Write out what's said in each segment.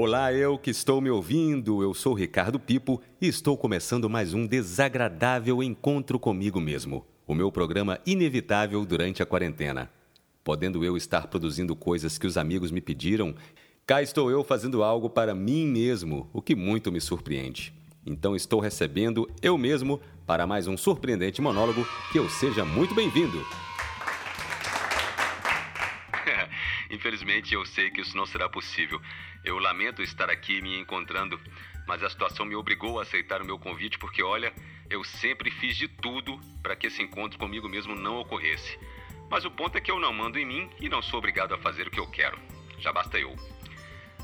Olá, eu que estou me ouvindo. Eu sou Ricardo Pipo e estou começando mais um desagradável encontro comigo mesmo. O meu programa inevitável durante a quarentena. Podendo eu estar produzindo coisas que os amigos me pediram, cá estou eu fazendo algo para mim mesmo, o que muito me surpreende. Então estou recebendo eu mesmo para mais um surpreendente monólogo. Que eu seja muito bem-vindo. Infelizmente, eu sei que isso não será possível. Eu lamento estar aqui me encontrando, mas a situação me obrigou a aceitar o meu convite porque, olha, eu sempre fiz de tudo para que esse encontro comigo mesmo não ocorresse. Mas o ponto é que eu não mando em mim e não sou obrigado a fazer o que eu quero. Já basta eu.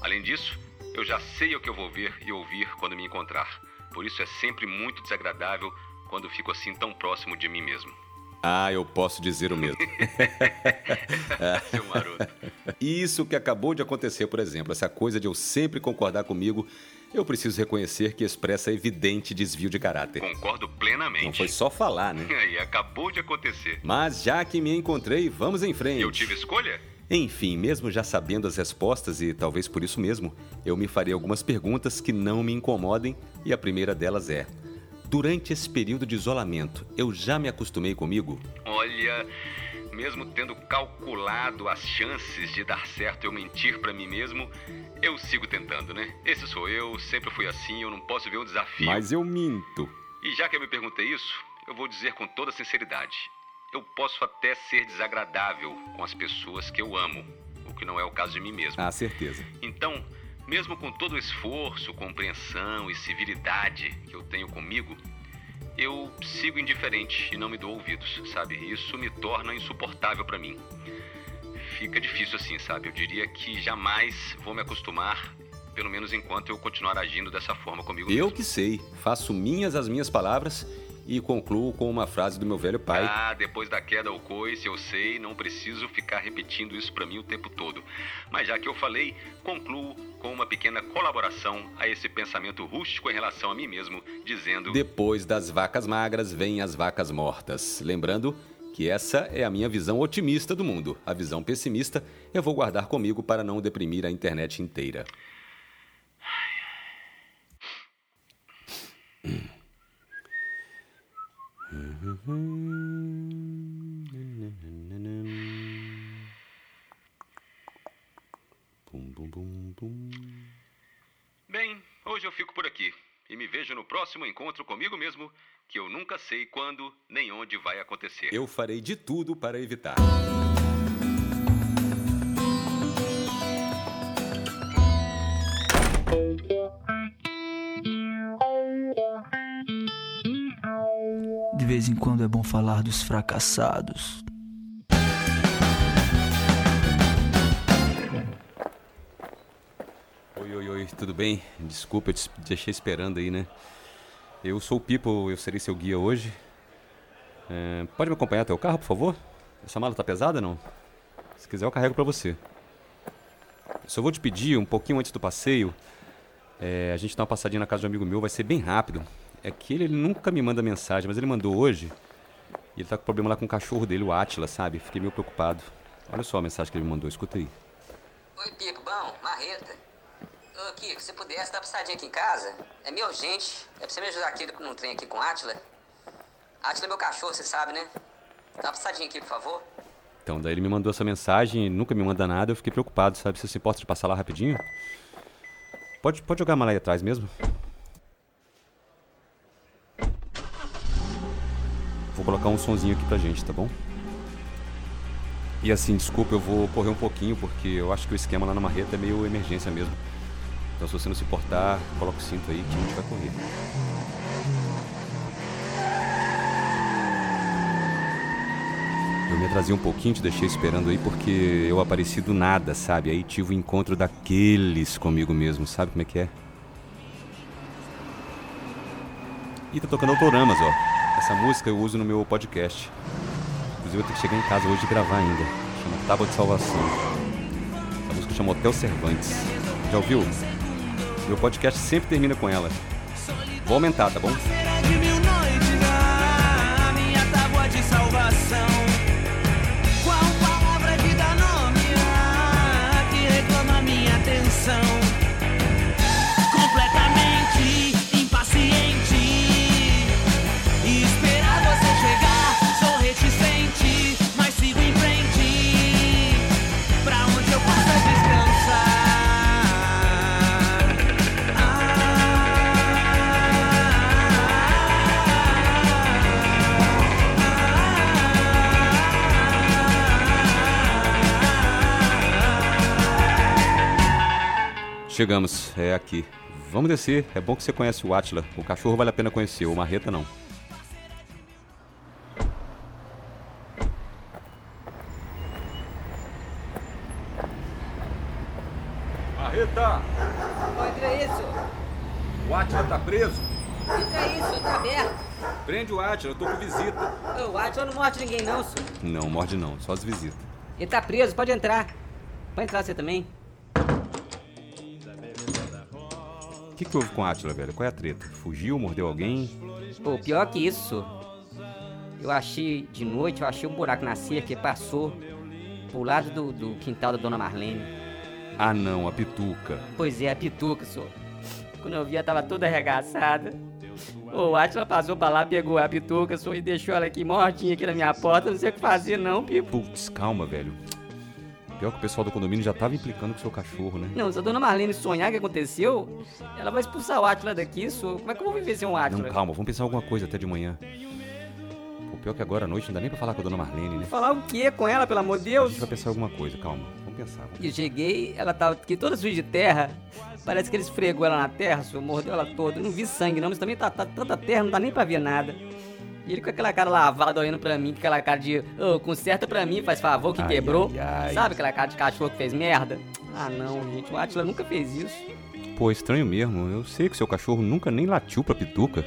Além disso, eu já sei o que eu vou ver e ouvir quando me encontrar. Por isso é sempre muito desagradável quando fico assim tão próximo de mim mesmo. Ah, eu posso dizer o mesmo. Isso que acabou de acontecer, por exemplo, essa coisa de eu sempre concordar comigo, eu preciso reconhecer que expressa evidente desvio de caráter. Concordo plenamente. Não foi só falar, né? E acabou de acontecer. Mas já que me encontrei, vamos em frente. Eu tive escolha? Enfim, mesmo já sabendo as respostas e talvez por isso mesmo, eu me farei algumas perguntas que não me incomodem e a primeira delas é: Durante esse período de isolamento, eu já me acostumei comigo? Olha, mesmo tendo calculado as chances de dar certo eu mentir para mim mesmo, eu sigo tentando, né? Esse sou eu, sempre fui assim, eu não posso ver um desafio. Mas eu minto. E já que eu me perguntei isso, eu vou dizer com toda sinceridade: eu posso até ser desagradável com as pessoas que eu amo, o que não é o caso de mim mesmo. Ah, certeza. Então, mesmo com todo o esforço, compreensão e civilidade que eu tenho comigo, eu sigo indiferente e não me dou ouvidos, sabe? Isso me torna insuportável para mim. Fica difícil assim, sabe? Eu diria que jamais vou me acostumar, pelo menos enquanto eu continuar agindo dessa forma comigo Eu mesmo. que sei. Faço minhas as minhas palavras e concluo com uma frase do meu velho pai. Ah, depois da queda ao coice, eu sei, não preciso ficar repetindo isso para mim o tempo todo. Mas já que eu falei, concluo com uma pequena colaboração a esse pensamento rústico em relação a mim mesmo, dizendo: Depois das vacas magras vêm as vacas mortas. Lembrando que essa é a minha visão otimista do mundo. A visão pessimista eu vou guardar comigo para não deprimir a internet inteira. Bum. Bem, hoje eu fico por aqui e me vejo no próximo encontro comigo mesmo, que eu nunca sei quando nem onde vai acontecer. Eu farei de tudo para evitar. Quando é bom falar dos fracassados. Oi, oi, oi, tudo bem? Desculpa, eu te deixei esperando aí, né? Eu sou o Pipo, eu serei seu guia hoje. É, pode me acompanhar até o carro, por favor? Essa mala tá pesada, não? Se quiser, eu carrego pra você. Só vou te pedir, um pouquinho antes do passeio, é, a gente dá uma passadinha na casa de um amigo meu, vai ser bem rápido. É que ele, ele nunca me manda mensagem, mas ele mandou hoje. E ele tá com problema lá com o cachorro dele, o Atila, sabe? Fiquei meio preocupado. Olha só a mensagem que ele me mandou, escuta aí. Oi, Pico, bom, Marreta. Ô, Kiko, se pudesse dar uma passadinha aqui em casa, é meio urgente. É pra você me ajudar aqui num trem aqui com a Atila. Atila é meu cachorro, você sabe, né? Dá uma passadinha aqui, por favor. Então, daí ele me mandou essa mensagem, nunca me manda nada, eu fiquei preocupado, sabe? Você se importa de passar lá rapidinho? Pode, pode jogar a mala aí atrás mesmo? Vou colocar um sonzinho aqui pra gente, tá bom? E assim, desculpa, eu vou correr um pouquinho, porque eu acho que o esquema lá na marreta é meio emergência mesmo. Então se você não se importar, coloca o cinto aí que a gente vai correr. Eu me atrasei um pouquinho, te deixei esperando aí porque eu apareci do nada, sabe? Aí tive o encontro daqueles comigo mesmo, sabe como é que é? E tá tocando Autoramas, ó. Essa música eu uso no meu podcast. Inclusive eu tenho que chegar em casa hoje e gravar ainda. Chama Tábua de Salvação. Essa música chama Hotel Cervantes. Já ouviu? Meu podcast sempre termina com ela. Vou aumentar, tá bom? Qual palavra que dá nome a que reclama minha atenção? Chegamos, é aqui. Vamos descer. É bom que você conhece o Atila. O cachorro vale a pena conhecer, o Marreta não. Marreta! Entra isso. O Atila tá preso. Entra isso, tá aberto. Prende o Atila, eu tô com visita. O Atila não morde ninguém não, senhor. Não, morde não, só as visitas. Ele tá preso, pode entrar. Pode entrar você também. O que, que houve com o Atila, velho? Qual é a treta? Fugiu, mordeu alguém? Pô, pior que isso. Eu achei, de noite, eu achei um buraco na cerca e passou pro lado do, do quintal da dona Marlene. Ah não, a pituca. Pois é, a pituca, senhor. Quando eu vi, ela tava toda arregaçada. O Atila passou pra lá, pegou a pituca, senhor, e deixou ela aqui mortinha aqui na minha porta. Não sei o que fazer, não, Pipo. Putz, calma, velho. Pior que o pessoal do condomínio já tava implicando com o seu cachorro, né? Não, se a dona Marlene sonhar que aconteceu, ela vai expulsar o Atila daqui, senhor. Como é que eu vou viver sem um Atila? Não, calma, vamos pensar alguma coisa até de manhã. Pô, pior que agora à noite não dá nem pra falar com a dona Marlene, né? Falar o quê com ela, pelo amor de A Deus? gente vai pensar alguma coisa, calma. Vamos pensar. Vamos... E eu cheguei, ela tava aqui toda suja de terra. Parece que ele esfregou ela na terra, senhor, mordeu ela toda. Eu não vi sangue não, mas também tá, tá tanta terra, não dá nem pra ver nada. E ele com aquela cara lavada olhando pra mim, com aquela cara de, ô, conserta pra mim, faz favor, que Ai, quebrou. ai, ai. Sabe aquela cara de cachorro que fez merda? Ah não, gente, o Atila nunca fez isso. Pô, estranho mesmo. Eu sei que seu cachorro nunca nem latiu pra pituca.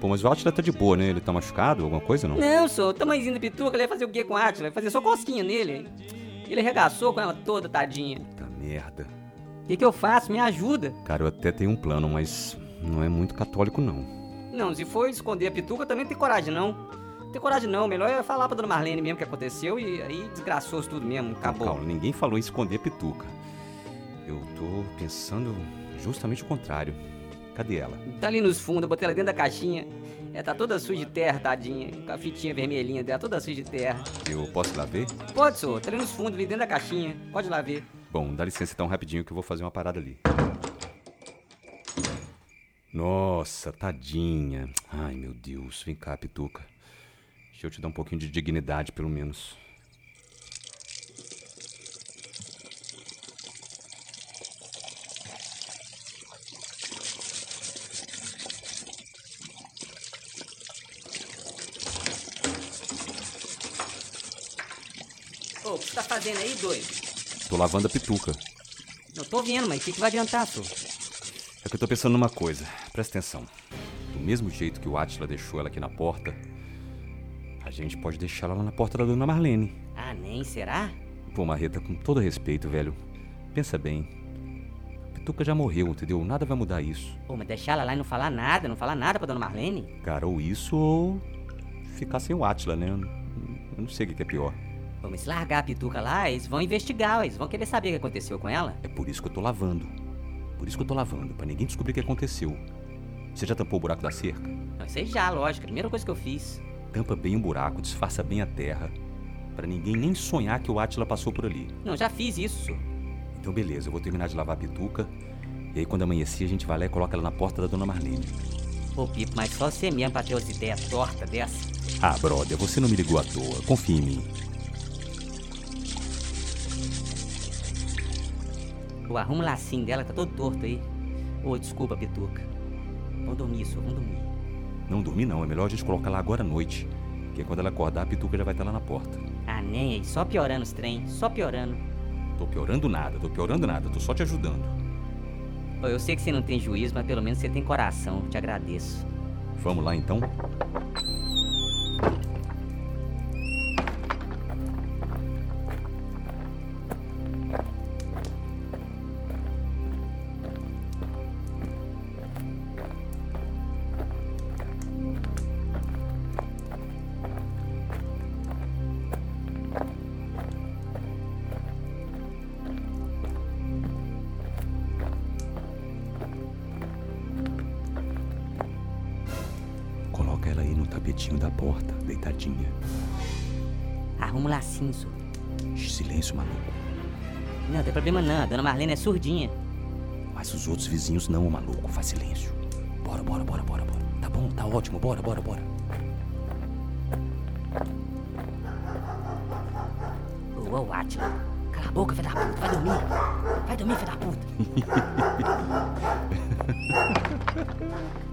Pô, mas o Atila tá de boa, né? Ele tá machucado, alguma coisa, não? Não, senhor, o tamanhozinho da pituca, ele ia fazer o quê com o Atila? Ia fazer só cosquinha nele. Ele arregaçou com ela toda, tadinha. Puta merda. O que, que eu faço? Me ajuda. Cara, eu até tenho um plano, mas não é muito católico, não. Não, se for esconder a pituca, também não tem coragem, não. Não tem coragem, não. Melhor é falar pra dona Marlene mesmo o que aconteceu e aí desgraçou tudo mesmo. Acabou. Calma, ninguém falou em esconder a pituca. Eu tô pensando justamente o contrário. Cadê ela? Tá ali nos fundos, eu botei ela dentro da caixinha. Ela tá toda suja de terra, tadinha. Com a fitinha vermelhinha dela, toda suja de terra. Eu posso ir lá ver? Pode, senhor. Tá ali nos fundos, ali dentro da caixinha. Pode ir lá ver. Bom, dá licença então rapidinho que eu vou fazer uma parada ali. Nossa, tadinha. Ai, meu Deus. Vem cá, Pituca. Deixa eu te dar um pouquinho de dignidade, pelo menos. Ô, o que você tá fazendo aí, doido? Tô lavando a Pituca. Não tô vendo, mas o que, que vai adiantar, senhor? É que eu tô pensando numa coisa. Presta atenção. Do mesmo jeito que o Atila deixou ela aqui na porta, a gente pode deixar ela lá na porta da dona Marlene. Ah, nem será? Pô, Marreta, com todo respeito, velho. Pensa bem. A Pituca já morreu, entendeu? Nada vai mudar isso. Pô, mas deixar ela lá e não falar nada, não falar nada pra dona Marlene? Cara, ou isso ou ficar sem o Atila, né? Eu não sei o que é pior. Se largar a pituca lá, eles vão investigar, eles vão querer saber o que aconteceu com ela. É por isso que eu tô lavando. Por isso que eu tô lavando, pra ninguém descobrir o que aconteceu. Você já tampou o buraco da cerca? Não, isso aí já, lógico, a primeira coisa que eu fiz. Tampa bem o buraco, disfarça bem a terra. Pra ninguém nem sonhar que o Atila passou por ali. Não, já fiz isso. Então beleza, eu vou terminar de lavar a pituca. E aí quando amanhecer a gente vai lá e coloca ela na porta da dona Marlene. Pô, Pipo, mas só você mesmo pra ter umas ideias tortas dessa. Ah, brother, você não me ligou à toa. Confia em mim. O arrumo lacinho dela tá todo torto aí. Ô, desculpa, Pituca. Vamos dormir, senhor, vamos dormir. Não dormir não, é melhor a gente colocar ela agora à noite. Que quando ela acordar, a pituca já vai estar lá na porta. Ah, nem aí, só piorando os trem, só piorando. Tô piorando nada, tô piorando nada, tô só te ajudando. Eu sei que você não tem juízo, mas pelo menos você tem coração, te agradeço. Vamos lá então? Maluco. Não, tem problema não, a dona Marlene é surdinha. Mas os outros vizinhos não, maluco. Faz silêncio. Bora, bora, bora, bora, bora. Tá bom, tá ótimo. Bora, bora, bora. Ô, ô, Atila, Cala a boca, filho da puta. Vai dormir. Vai dormir, filho da puta.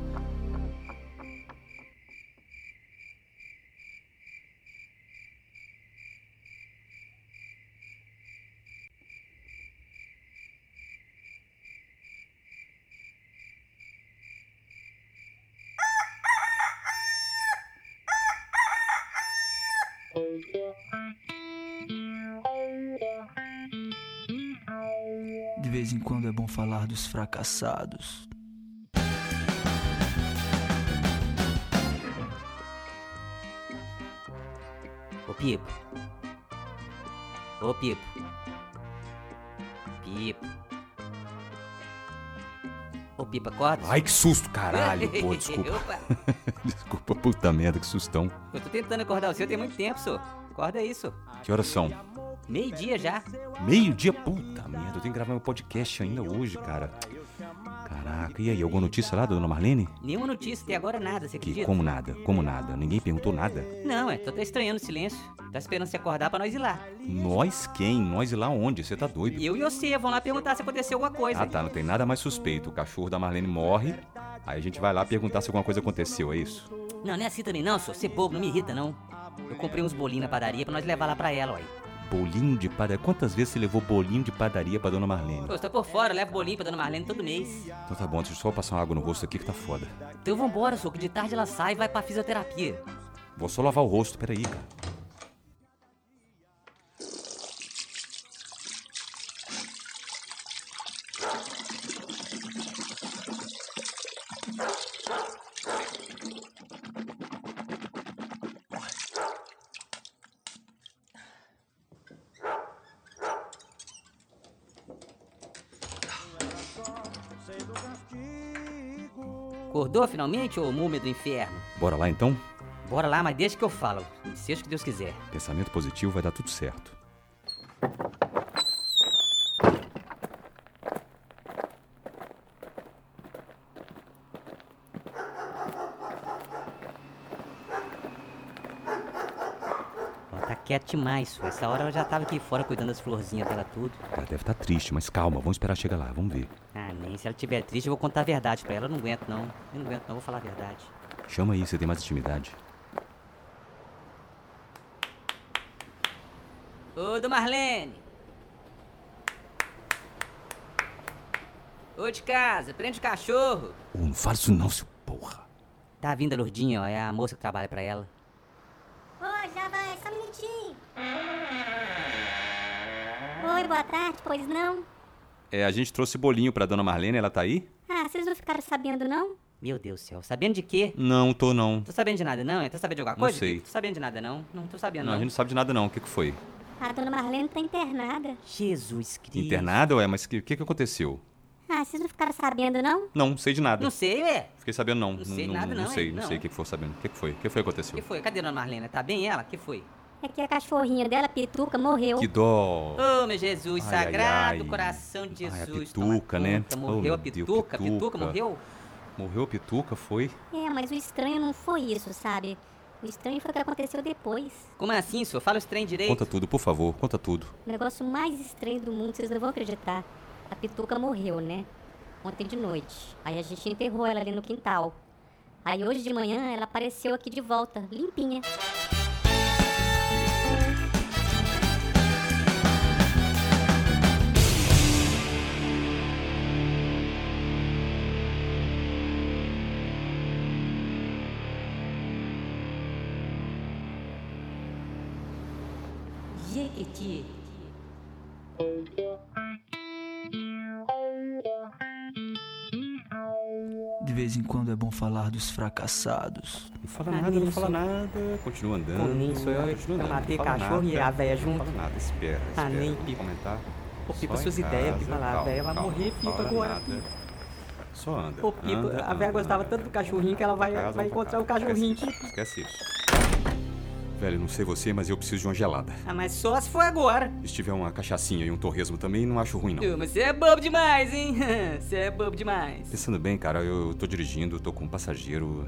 De vez em quando é bom falar dos fracassados. Ô, Pipo. Ô, Pipo. Pipo. Ô, Pipo, acorda. Ai, que susto, caralho. Pô, desculpa. Desculpa, puta merda, que sustão. eu tô tentando acordar o seu tem muito tempo, senhor. Acorda isso. Que horas são? Meio-dia já. Meio-dia? Puta eu tenho que gravar meu podcast ainda hoje, cara. Caraca, e aí, alguma notícia lá da dona Marlene? Nenhuma notícia até agora, nada, você Que acredita? como nada, como nada. Ninguém perguntou nada. Não, é, tô até estranhando o silêncio. Tá esperando você acordar pra nós ir lá. Nós quem? Nós ir lá onde? Você tá doido? Eu e você vão lá perguntar se aconteceu alguma coisa. Ah tá, não tem nada mais suspeito. O cachorro da Marlene morre, aí a gente vai lá perguntar se alguma coisa aconteceu, é isso? Não, não é assim também não, senhor. Você é bobo, não me irrita, não. Eu comprei uns bolinhos na padaria pra nós levar lá pra ela, ó. Bolinho de padaria. Quantas vezes você levou bolinho de padaria pra dona Marlene? Pô, você tá por fora, eu levo bolinho pra dona Marlene todo mês. Então tá bom, deixa eu só passar uma água no rosto aqui que tá foda. Então vambora, senhor, que de tarde ela sai e vai pra fisioterapia. Vou só lavar o rosto, peraí, cara. Acordou finalmente, ô múmia do inferno? Bora lá então? Bora lá, mas deixa que eu falo. Seja o que Deus quiser. Pensamento positivo vai dar tudo certo. Ela tá quieta demais, senhor. Essa hora ela já tava aqui fora cuidando das florzinhas dela tudo. Ela deve estar triste, mas calma, vamos esperar chegar lá, vamos ver. Ah, nem se ela estiver triste, eu vou contar a verdade pra ela. Eu não aguento, não. Eu não aguento, não. Vou falar a verdade. Chama aí, você tem mais intimidade. Ô, do Marlene! Ô, de casa, prende o cachorro! Ô, não fala isso não, seu porra. Tá vindo a Lourdinha, ó. É a moça que trabalha pra ela. Oi, já vai, só um minutinho. Oi, boa tarde, pois não? É, a gente trouxe bolinho pra dona Marlene, ela tá aí? Ah, vocês não ficaram sabendo, não? Meu Deus do céu. Sabendo de quê? Não, tô não. Tô sabendo de nada, não? Tá sabendo de alguma Não coisa? sei. Tô sabendo de nada, não? Não tô sabendo, Não, não. a gente não sabe de nada não. O que que foi? A dona Marlene tá internada. Jesus Cristo. Internada, ué? Mas o que, que que aconteceu? Ah, vocês não ficaram sabendo, não? Não, sei de nada. Não sei, ué. Fiquei sabendo não. Não sei nada, não. não, sei, hein? não Não. sei o que que foi sabendo. O que que foi? O que foi que O aconteceu? que foi? Cadê a dona Marlene? Tá bem ela? O que foi? É que a cachorrinha dela, Pituca, morreu. Que dó. Ô, meu Jesus, Ai, ai, sagrado ai. coração de Ai, a Jesus. Pituca, né? conta. Oh, Morreu meu a Deus, Pituca, Pituca. Pituca morreu? Morreu a pituca, foi? É, mas o estranho não foi isso, sabe? O estranho foi o que aconteceu depois. Como assim, senhor? Fala os trem direito. Conta tudo, por favor, conta tudo. O negócio mais estranho do mundo, vocês não vão acreditar. A Pituca morreu, né? Ontem de noite. Aí a gente enterrou ela ali no quintal. Aí hoje de manhã ela apareceu aqui de volta, limpinha. De vez em quando é bom falar dos fracassados. Não fala Ah, nada, não fala nada. Continua andando. Pô, nisso, eu- continua eu andando, matei não fala cachorro e nada. a véia junto. Não fala nada, espera, Ah, espera. nem Vamos pipa. comentar. Ô, Pipa, Só suas ideias, Pipa lá, a véia vai morrer, não Pipa, fala agora, nada. Só anda. Ô, Pipa, anda, a véia anda, gostava anda. tanto do cachorrinho que ela vai, Casa, vai pra encontrar o cachorrinho, Esquece Pipa. isso, Esquece isso. Velho, não sei você, mas eu preciso de uma gelada. Ah, mas só se for agora. Se tiver uma cachaçinha e um torresmo também, não acho ruim, não. Mas você é bobo demais, hein? Você é bobo demais. Pensando bem, cara, eu tô dirigindo, tô com um passageiro.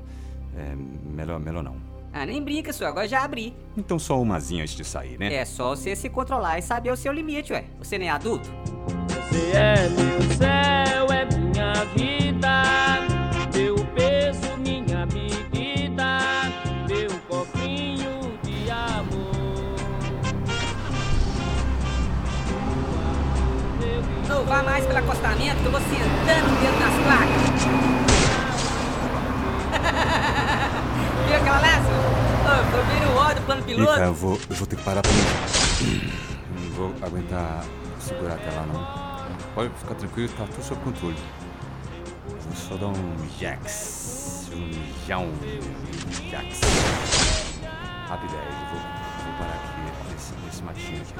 É, melhor, melhor não. Ah, nem brinca, senhor. Agora já abri. Então só umazinha antes de sair, né? É só você se controlar e saber o seu limite, ué. Você nem é adulto? Você é meu céu, vá mais pelo acostamento que eu vou sentando o dedo nas placas. Viu aquela senhor? Ô, tô vendo o ó do plano piloto. eu vou, eu vou ter que parar pra mim. Não vou aguentar segurar até lá, não. Pode ficar tranquilo, tá tudo sob controle. Vou só dar um jax. Um jão. Jax. Rapidez, eu vou, vou parar aqui nesse, nesse matinho aqui.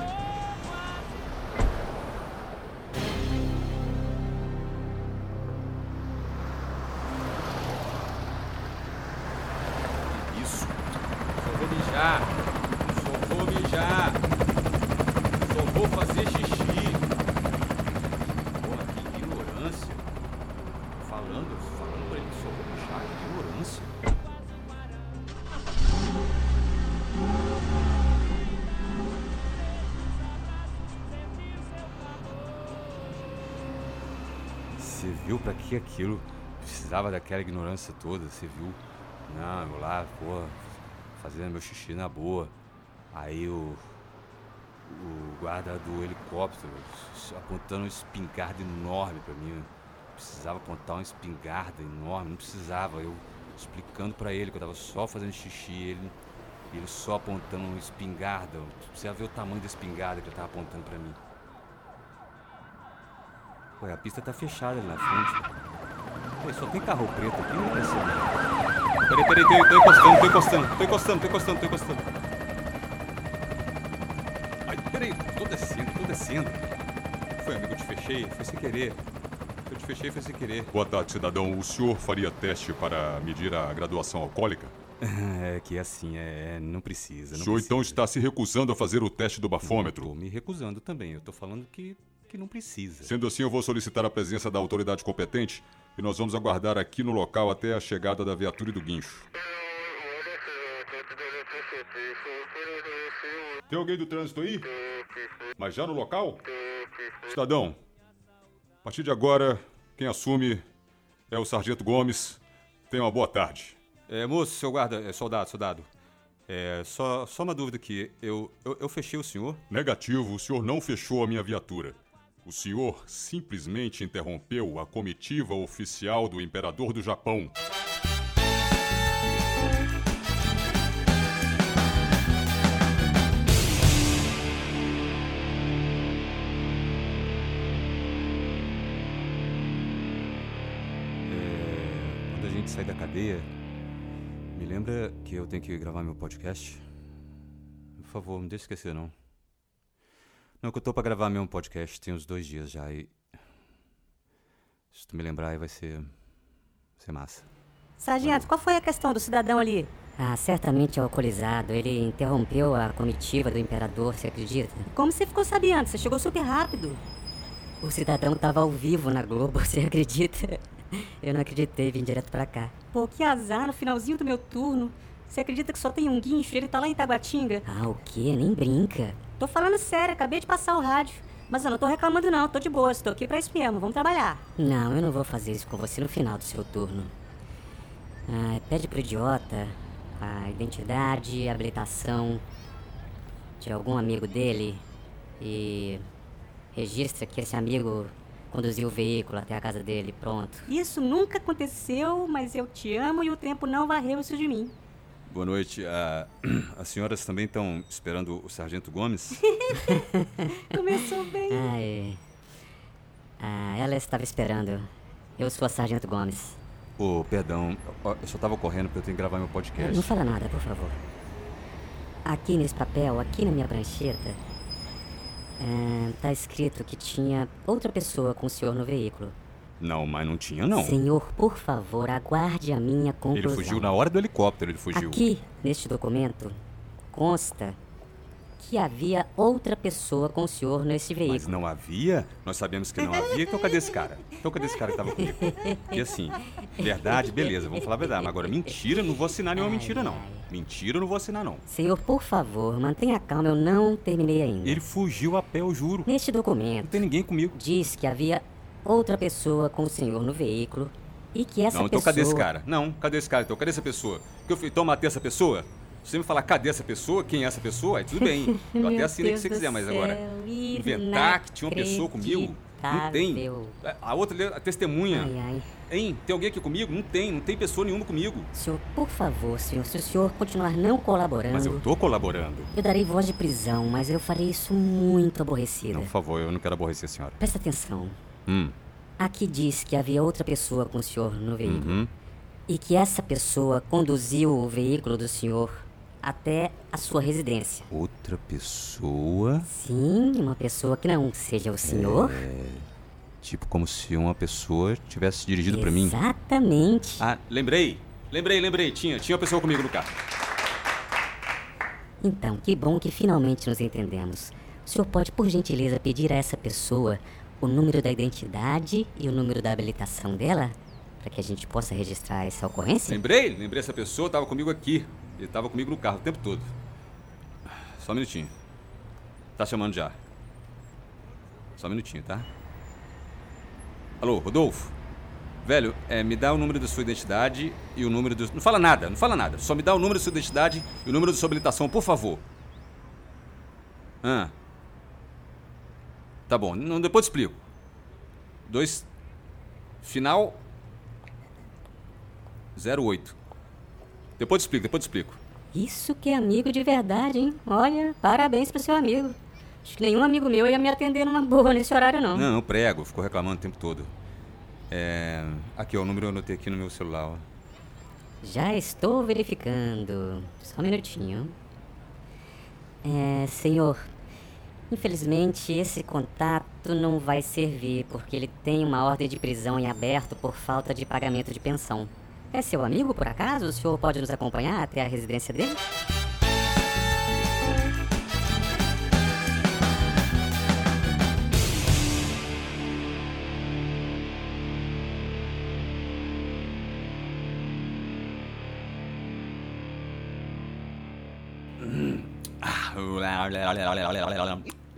Viu pra que aquilo? Precisava daquela ignorância toda, você viu? Não, eu lá, pô, fazendo meu xixi na boa. Aí o. O guarda do helicóptero apontando uma espingarda enorme pra mim. Precisava apontar uma espingarda enorme, não precisava. Eu explicando pra ele que eu tava só fazendo xixi, ele, ele só apontando uma espingarda. Precisa ver o tamanho da espingarda que ele tava apontando pra mim. Ué, a pista tá fechada ali na frente. Pô, só tem carro preto aqui, não é possível. Peraí, peraí, tô, tô encostando, tô encostando, tô encostando, tô encostando, tô encostando. Ai, peraí, tô descendo, tô descendo. Foi, amigo, eu te fechei, foi sem querer. Eu te fechei, foi sem querer. Boa tarde, cidadão. O senhor faria teste para medir a graduação alcoólica? É que assim, é, não precisa. O Não senhor precisa. então está se recusando a fazer o teste do Tô bafômetro. me recusando também, eu tô falando que, que não precisa. Sendo assim, eu vou solicitar a presença da autoridade competente e nós vamos aguardar aqui no local até a chegada da viatura e do guincho. Tem alguém do trânsito aí? Mas já no local? Cidadão, a partir de agora, quem assume é o Sargento Gomes. Tenha uma boa tarde. É, moço, seu guarda, é, soldado, soldado. É, só, só uma dúvida aqui. Eu, eu, eu fechei o senhor? Negativo, o senhor não fechou a minha viatura. O senhor simplesmente interrompeu a comitiva oficial do imperador do Japão. É, sair da cadeia, me lembra que eu tenho que gravar meu podcast? Por favor, não deixe esquecer, não. Não, que eu tô pra gravar meu podcast, tem uns dois dias já e. Se tu me lembrar aí vai ser. vai ser massa. Sargento, qual foi a questão do cidadão ali? Ah, certamente é alcoolizado. Ele interrompeu a comitiva do imperador, você acredita? Como você ficou sabendo? Você chegou super rápido. O cidadão tava ao vivo na Globo, você acredita? Eu não acreditei, vim direto pra cá. Pô, que azar no finalzinho do meu turno. Você acredita que só tem um guincho e ele tá lá em Taguatinga? Ah, o quê? Nem brinca. Tô falando sério, acabei de passar o rádio. Mas eu não tô reclamando não, tô de boa, estou aqui pra isso mesmo, vamos trabalhar. Não, eu não vou fazer isso com você no final do seu turno. Ah, pede pro idiota a identidade e habilitação de algum amigo dele e registra que esse amigo conduziu o veículo até a casa dele, pronto. Isso nunca aconteceu, mas eu te amo e o tempo não varreu isso de mim. Boa noite. Ah, as senhoras também estão esperando o Sargento Gomes? Começou bem. Ai. Ah, ela estava esperando. Eu sou a Sargento Gomes. Ô, perdão, eu só tava correndo porque eu tenho que gravar meu podcast. Não fala nada, por favor. Aqui nesse papel, aqui na minha prancheta, é, tá escrito que tinha outra pessoa com o senhor no veículo. Não, mas não tinha, não. Senhor, por favor, aguarde a minha Ele conclusão. fugiu na hora do helicóptero, ele fugiu. Aqui, neste documento, consta que havia outra pessoa com o senhor nesse Mas veículo. não havia? Nós sabemos que não havia. Então cadê esse cara? Então cadê esse cara que tava comigo? E assim, verdade, beleza, vamos falar a verdade. Mas agora, mentira, não vou assinar nenhuma mentira, não. Mentira, eu não vou assinar, não. Senhor, por favor, mantenha calma, eu não terminei ainda. Ele fugiu a pé, eu juro. Neste Não documento, tem ninguém comigo. diz que havia outra pessoa com o senhor no veículo e que essa Não, então pessoa... cadê esse cara? Não, cadê esse cara? Então, cadê essa pessoa? Que eu fui, então matei essa pessoa? Se você me falar, cadê essa pessoa? Quem é essa pessoa? Aí tudo bem. Eu até Meu assinei o que você quiser, mas agora. Inventar que tinha uma pessoa comigo? Não tem. A outra a testemunha. Ai, ai. Hein? Tem alguém aqui comigo? Não tem, não tem pessoa nenhuma comigo. Senhor, por favor, senhor, se o senhor continuar não colaborando, Mas eu tô colaborando. eu darei voz de prisão, mas eu farei isso muito aborrecida. Não, por favor, eu não quero aborrecer a senhora. Presta atenção. Hum, Aqui diz que havia outra pessoa com o senhor no veículo. uhum. E que essa pessoa conduziu o veículo do senhor até a sua residência. Outra pessoa. Sim, uma pessoa que não seja o senhor. Tipo, como se uma pessoa tivesse dirigido pra mim. Exatamente. Ah, lembrei. Lembrei, lembrei. Tinha, tinha uma pessoa comigo no carro. Então, que bom que finalmente nos entendemos. O senhor pode, por gentileza, pedir a essa pessoa o número da identidade e o número da habilitação dela? Para que a gente possa registrar essa ocorrência? Lembrei, lembrei essa pessoa, tava comigo aqui. Ele tava comigo no carro o tempo todo. Só um minutinho. Tá chamando já. Só um minutinho, tá? Alô, Rodolfo? Velho, é, me dá o número da sua identidade e o número do. Não fala nada, não fala nada. Só me dá o número da sua identidade e o número da sua habilitação, por favor. Ah. Tá bom, não, depois eu explico. Dois. Final 08. Depois explico, depois explico. Isso que é amigo de verdade, hein? Olha, parabéns pro seu amigo. Acho que nenhum amigo meu ia me atender numa boa nesse horário, não. Não, eu prego, ficou reclamando o tempo todo. É. Aqui, ó, o número eu anotei aqui no meu celular, ó. Já estou verificando. Só um minutinho. É, senhor, infelizmente esse contato não vai servir porque ele tem uma ordem de prisão em aberto por falta de pagamento de pensão. É seu amigo, por acaso? O senhor pode nos acompanhar até a residência dele?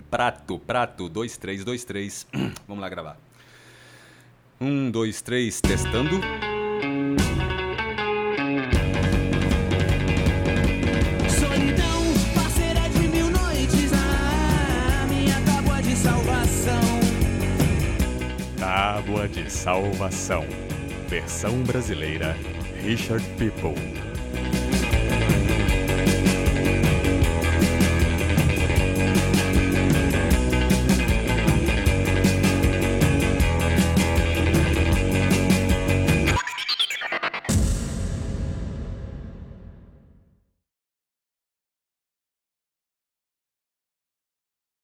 Prato, prato, dois, três, dois, três. Vamos lá gravar. Um, dois, três, testando. Solidão, parceira de mil noites, minha tábua de salvação. Tábua de Salvação. Versão brasileira Richard People.